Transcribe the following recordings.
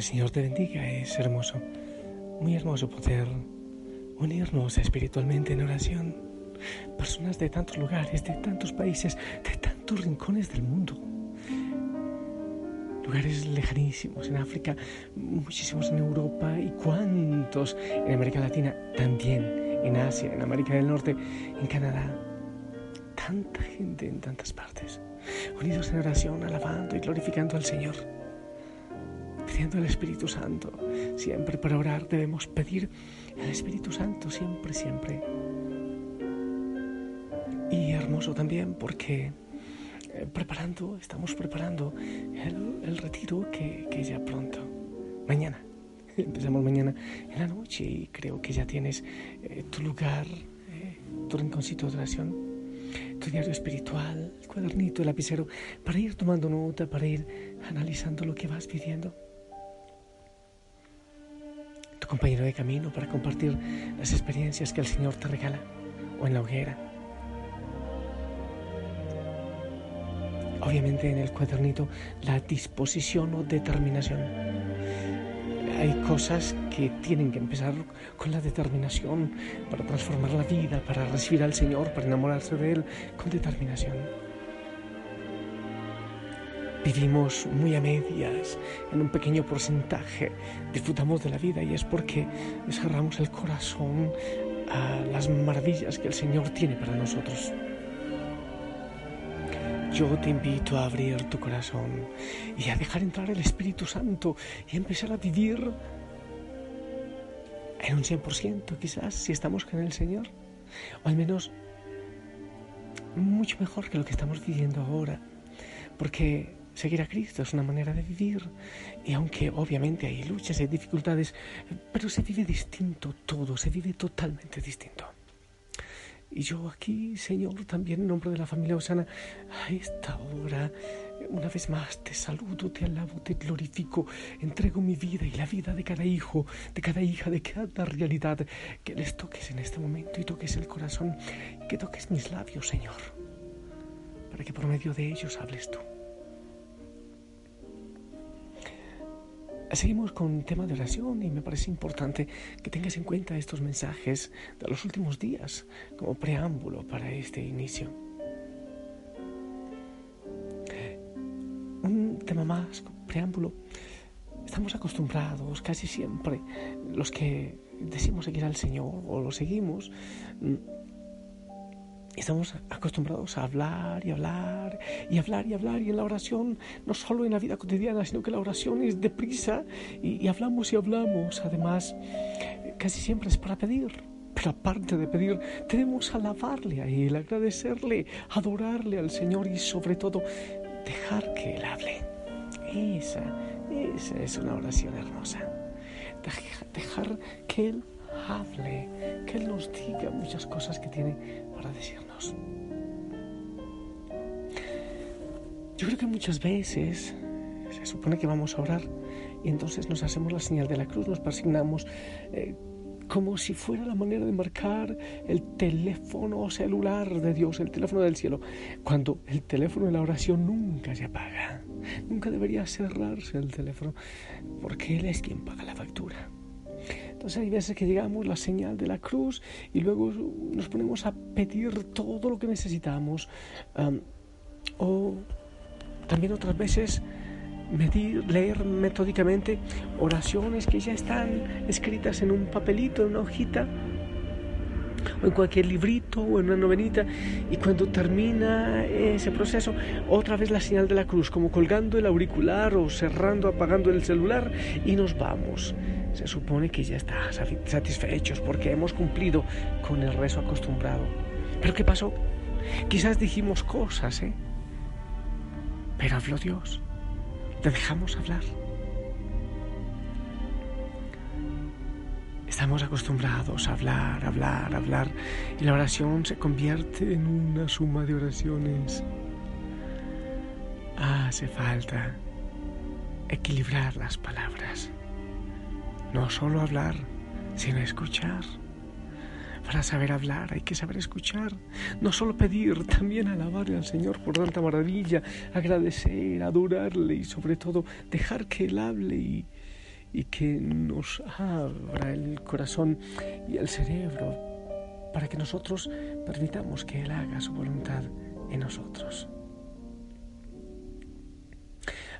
el Señor te bendiga. Es hermoso, muy hermoso poder unirnos espiritualmente en oración. Personas de tantos lugares, de tantos países, de tantos rincones del mundo. Lugares lejanísimos en África, muchísimos en Europa y cuántos en América Latina, también en Asia, en América del Norte, en Canadá. Tanta gente en tantas partes, unidos en oración, alabando y glorificando al Señor pidiendo el Espíritu Santo. Siempre para orar debemos pedir el Espíritu Santo, siempre, siempre. Y hermoso también porque eh, preparando, estamos preparando el, retiro que, que, ya pronto, mañana, empezamos mañana en la noche y creo que ya tienes eh, tu lugar, eh, tu rinconcito de oración, tu diario espiritual, el cuadernito, el lapicero, para ir tomando nota, para ir analizando lo que vas pidiendo compañero de camino para compartir las experiencias que el Señor te regala o en la hoguera. Obviamente en el cuadernito la disposición o determinación. Hay cosas que tienen que empezar con la determinación para transformar la vida, para recibir al Señor, para enamorarse de Él con determinación. Vivimos muy a medias, en un pequeño porcentaje, disfrutamos de la vida y es porque cerramos el corazón a las maravillas que el Señor tiene para nosotros. Yo te invito a abrir tu corazón y a dejar entrar el Espíritu Santo y a empezar a vivir en un 100% quizás si estamos con el Señor. O al menos mucho mejor que lo que estamos viviendo ahora. Porque Seguir a Cristo es una manera de vivir y aunque obviamente hay luchas y dificultades, pero se vive distinto todo, se vive totalmente distinto. Y yo aquí, Señor, también en nombre de la familia Osana, a esta hora, una vez más te saludo, te alabo, te glorifico, entrego mi vida y la vida de cada hijo, de cada hija, de cada realidad, que les toques en este momento y toques el corazón, que toques mis labios, Señor, para que por medio de ellos hables tú. Seguimos con tema de oración y me parece importante que tengas en cuenta estos mensajes de los últimos días como preámbulo para este inicio. Un tema más, preámbulo. Estamos acostumbrados casi siempre, los que decimos seguir al Señor o lo seguimos, Estamos acostumbrados a hablar y hablar y hablar y hablar y en la oración, no solo en la vida cotidiana, sino que la oración es deprisa y, y hablamos y hablamos. Además, casi siempre es para pedir. Pero aparte de pedir, debemos alabarle a Él, agradecerle, adorarle al Señor y sobre todo dejar que Él hable. Esa, esa es una oración hermosa. Dejar que Él hable, que Él nos diga muchas cosas que tiene para decirnos. Yo creo que muchas veces se supone que vamos a orar y entonces nos hacemos la señal de la cruz, nos persignamos eh, como si fuera la manera de marcar el teléfono celular de Dios, el teléfono del cielo, cuando el teléfono de la oración nunca se apaga. Nunca debería cerrarse el teléfono porque Él es quien paga la factura. Entonces hay veces que llegamos la señal de la cruz y luego nos ponemos a pedir todo lo que necesitamos. o también otras veces medir, leer metódicamente oraciones que ya están escritas en un papelito, en una hojita o en cualquier librito o en una novenita y cuando termina ese proceso otra vez la señal de la cruz como colgando el auricular o cerrando apagando el celular y nos vamos se supone que ya está satisfechos porque hemos cumplido con el rezo acostumbrado. Pero qué pasó quizás dijimos cosas eh pero habló Dios. Te dejamos hablar. Estamos acostumbrados a hablar, hablar, hablar y la oración se convierte en una suma de oraciones. Hace falta equilibrar las palabras. No solo hablar, sino escuchar. Para saber hablar hay que saber escuchar. No solo pedir, también alabarle al Señor por tanta maravilla, agradecer, adorarle y sobre todo dejar que Él hable y, y que nos abra el corazón y el cerebro para que nosotros permitamos que Él haga su voluntad en nosotros.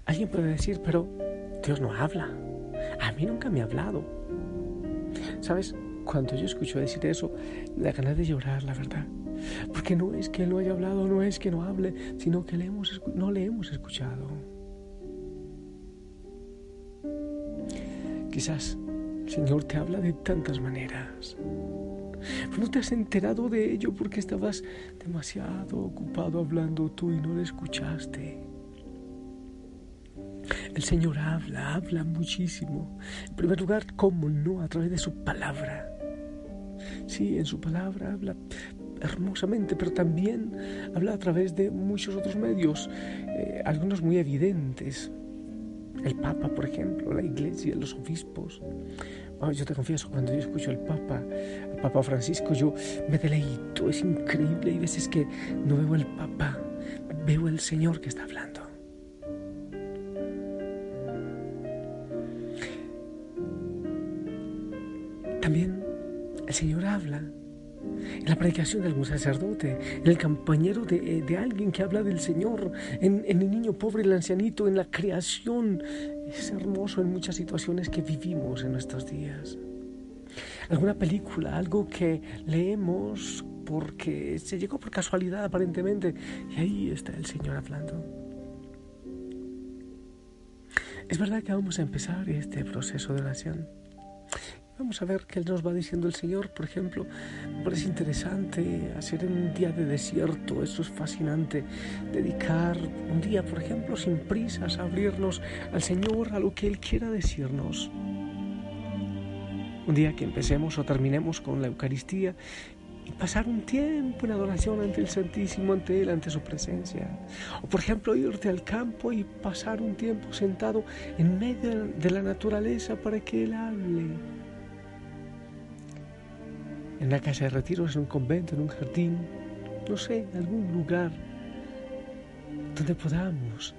Alguien puede decir, pero Dios no habla. A mí nunca me ha hablado. ¿Sabes? Cuando yo escucho decir eso, la ganas de llorar, la verdad. Porque no es que Él no haya hablado, no es que no hable, sino que le hemos, no le hemos escuchado. Quizás el Señor te habla de tantas maneras. Pero no te has enterado de ello porque estabas demasiado ocupado hablando tú y no le escuchaste. El Señor habla, habla muchísimo. En primer lugar, ¿cómo no? A través de su palabra. Sí, en su palabra habla hermosamente, pero también habla a través de muchos otros medios, eh, algunos muy evidentes. El Papa, por ejemplo, la Iglesia, los obispos. yo te confieso, cuando yo escucho al Papa, al Papa Francisco, yo me deleito, es increíble. Hay veces que no veo al Papa, veo al Señor que está hablando. También el Señor habla en la predicación de algún sacerdote, en el compañero de, de alguien que habla del Señor, en, en, el niño pobre, el ancianito, en la creación. Es hermoso en muchas situaciones que vivimos en nuestros días. Alguna película, algo que leemos porque se llegó por casualidad aparentemente, y ahí está el Señor hablando. Es verdad que vamos a empezar este proceso de oración Vamos a ver qué nos va diciendo el Señor. Por ejemplo, parece interesante hacer un día de desierto, eso es fascinante. Dedicar un día, por ejemplo, sin prisas, a abrirnos al Señor, a lo que Él quiera decirnos. Un día que empecemos o terminemos con la Eucaristía y pasar un tiempo en adoración ante el Santísimo, ante Él, ante su presencia. O por ejemplo, irte al campo y pasar un tiempo sentado en medio de la naturaleza para que Él hable en una casa de retiros, en un convento, en un jardín, no sé, en algún lugar donde podamos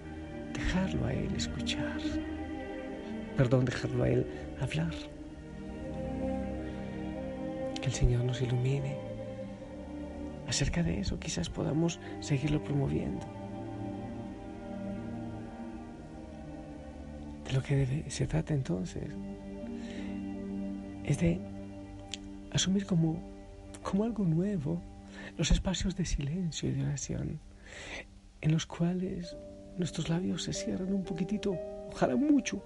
dejarlo a Él escuchar, perdón, dejarlo a Él hablar. Que el Señor nos ilumine. Acerca de eso quizás podamos seguirlo promoviendo. De lo que se trata entonces es de asumir como, como algo nuevo los espacios de silencio y de oración, en los cuales nuestros labios se cierran un poquitito, ojalá mucho,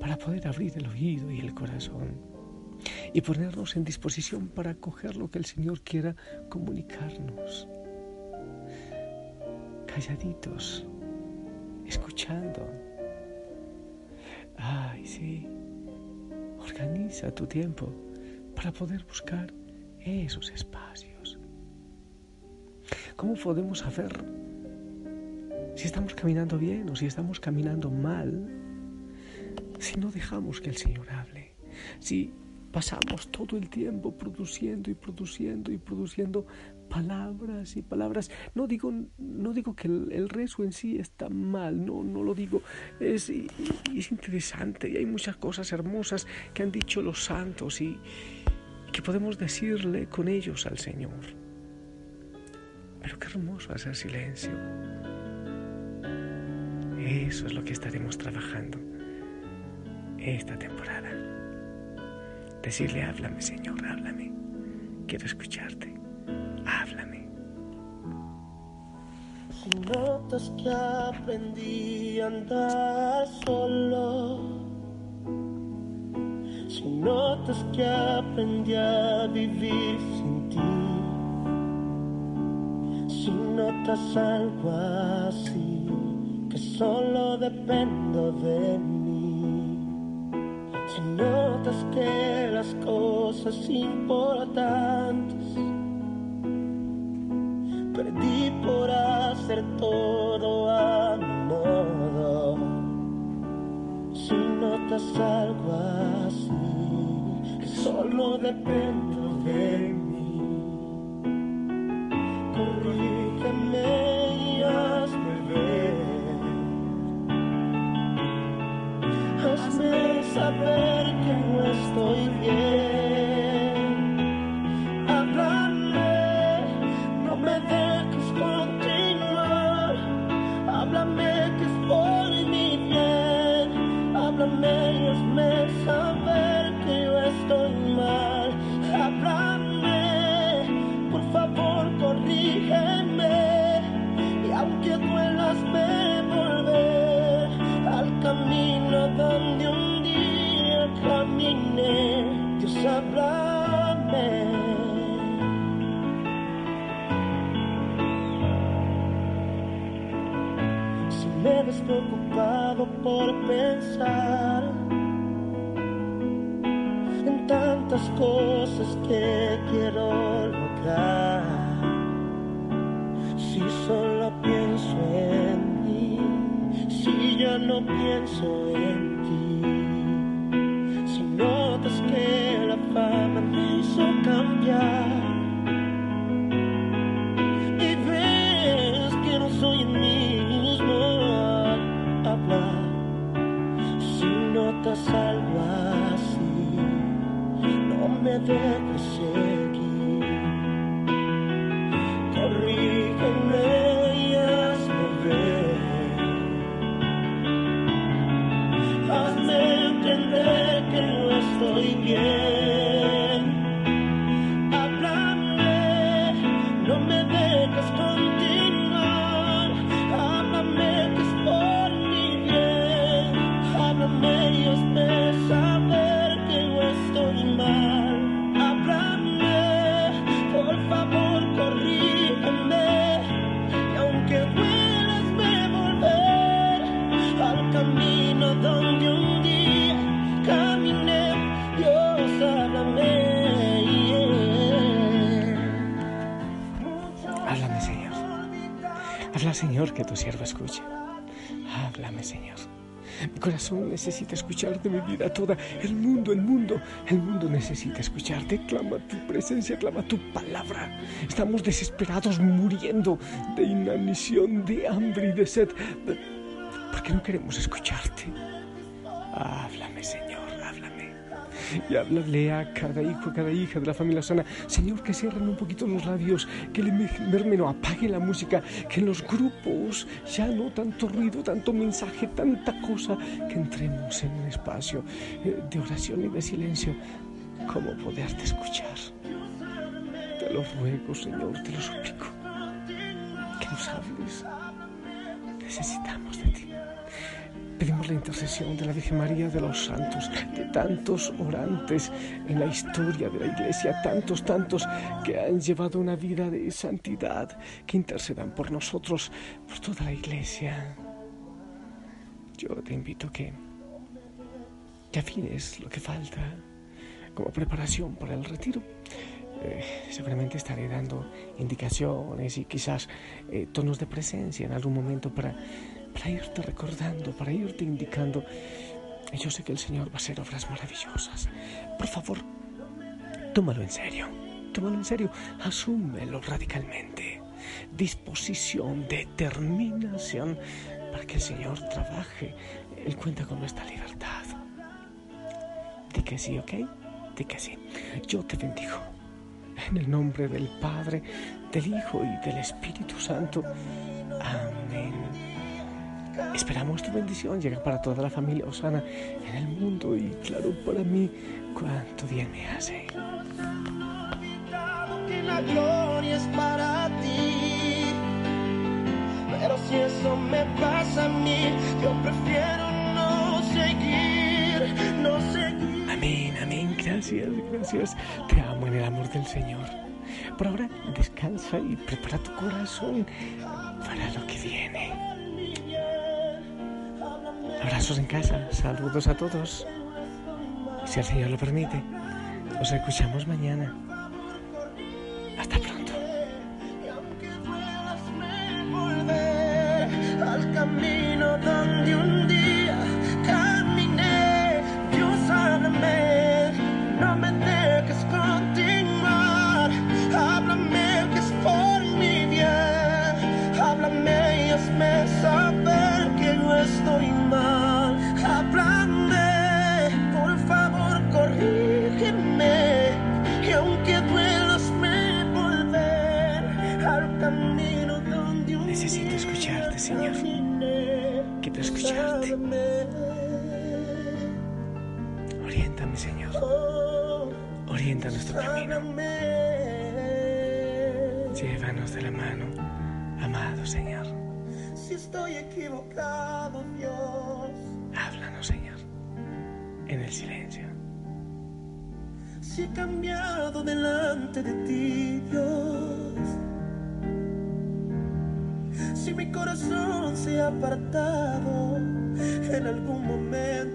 para poder abrir el oído y el corazón y ponernos en disposición para acoger lo que el Señor quiera comunicarnos. Calladitos, escuchando. Ay, sí, organiza tu tiempo para poder buscar esos espacios. ¿Cómo podemos saber si estamos caminando bien o si estamos caminando mal si no dejamos que el Señor hable? Si pasamos todo el tiempo produciendo y produciendo y produciendo palabras y palabras. No digo, no digo que el, rezo en sí está mal, no, no lo digo. Es, es interesante y hay muchas cosas hermosas que han dicho los santos y, que podemos decirle con ellos al Señor. Pero qué hermoso hacer silencio. Eso es lo que estaremos trabajando esta temporada. Decirle, háblame Señor, háblame. Quiero escucharte. Háblame. Si notas que aprendí a andar solo si notas que aprendí a vivir sin ti, si notas algo así, que solo dependo de mí, si notas que las cosas importantes perdí por hacer todo a mi modo, si notas algo así dependo de por pensar en tantas cosas que quiero lograr, si solo pienso en mí, si ya no pienso en ti, si notas que la fama me hizo cambiar. No me que tu siervo escuche. Háblame, Señor. Mi corazón necesita escucharte, mi vida toda. El mundo, el mundo, el mundo necesita escucharte. Clama tu presencia, clama tu palabra. Estamos desesperados, muriendo de inanición, de hambre y de sed. Porque no queremos escucharte. Háblame, Señor. Y háblale a cada hijo, a cada hija de la familia sana. Señor, que cierren un poquito los radios, que el mermeno apague la música, que en los grupos ya no tanto ruido, tanto mensaje, tanta cosa, que entremos en un espacio eh, de oración y de silencio, como poderte escuchar. Te lo ruego, Señor, te lo suplico, que nos hables. Necesitamos de ti. Pedimos la intercesión de la Virgen María, de los santos, de tantos orantes en la historia de la Iglesia, tantos, tantos que han llevado una vida de santidad, que intercedan por nosotros, por toda la Iglesia. Yo te invito que, que afines lo que falta como preparación para el retiro. Eh, seguramente estaré dando indicaciones y quizás eh, tonos de presencia en algún momento para, para irte recordando, para irte indicando. Yo sé que el Señor va a hacer obras maravillosas. Por favor, tómalo en serio. Tómalo en serio. Asúmelo radicalmente. Disposición, determinación para que el Señor trabaje. Él cuenta con nuestra libertad. Di que sí, ¿ok? Di que sí. Yo te bendigo. En el nombre del Padre, del Hijo y del Espíritu Santo. Amén. Esperamos tu bendición llega para toda la familia Osana en el mundo y claro para mí cuánto bien me hace. que la gloria es para ti. Pero si eso me pasa a mí, yo prefiero no seguir, no seguir. Amén, amén, gracias, gracias. Te amo en el amor del Señor. Por ahora descansa y prepara tu corazón para lo que viene. Abrazos en casa, saludos a todos. Si el Señor lo permite, nos escuchamos mañana. De la mano, amado Señor. Si estoy equivocado, Dios. Háblanos, Señor, en el silencio. Si he cambiado delante de ti, Dios. Si mi corazón se ha apartado en algún momento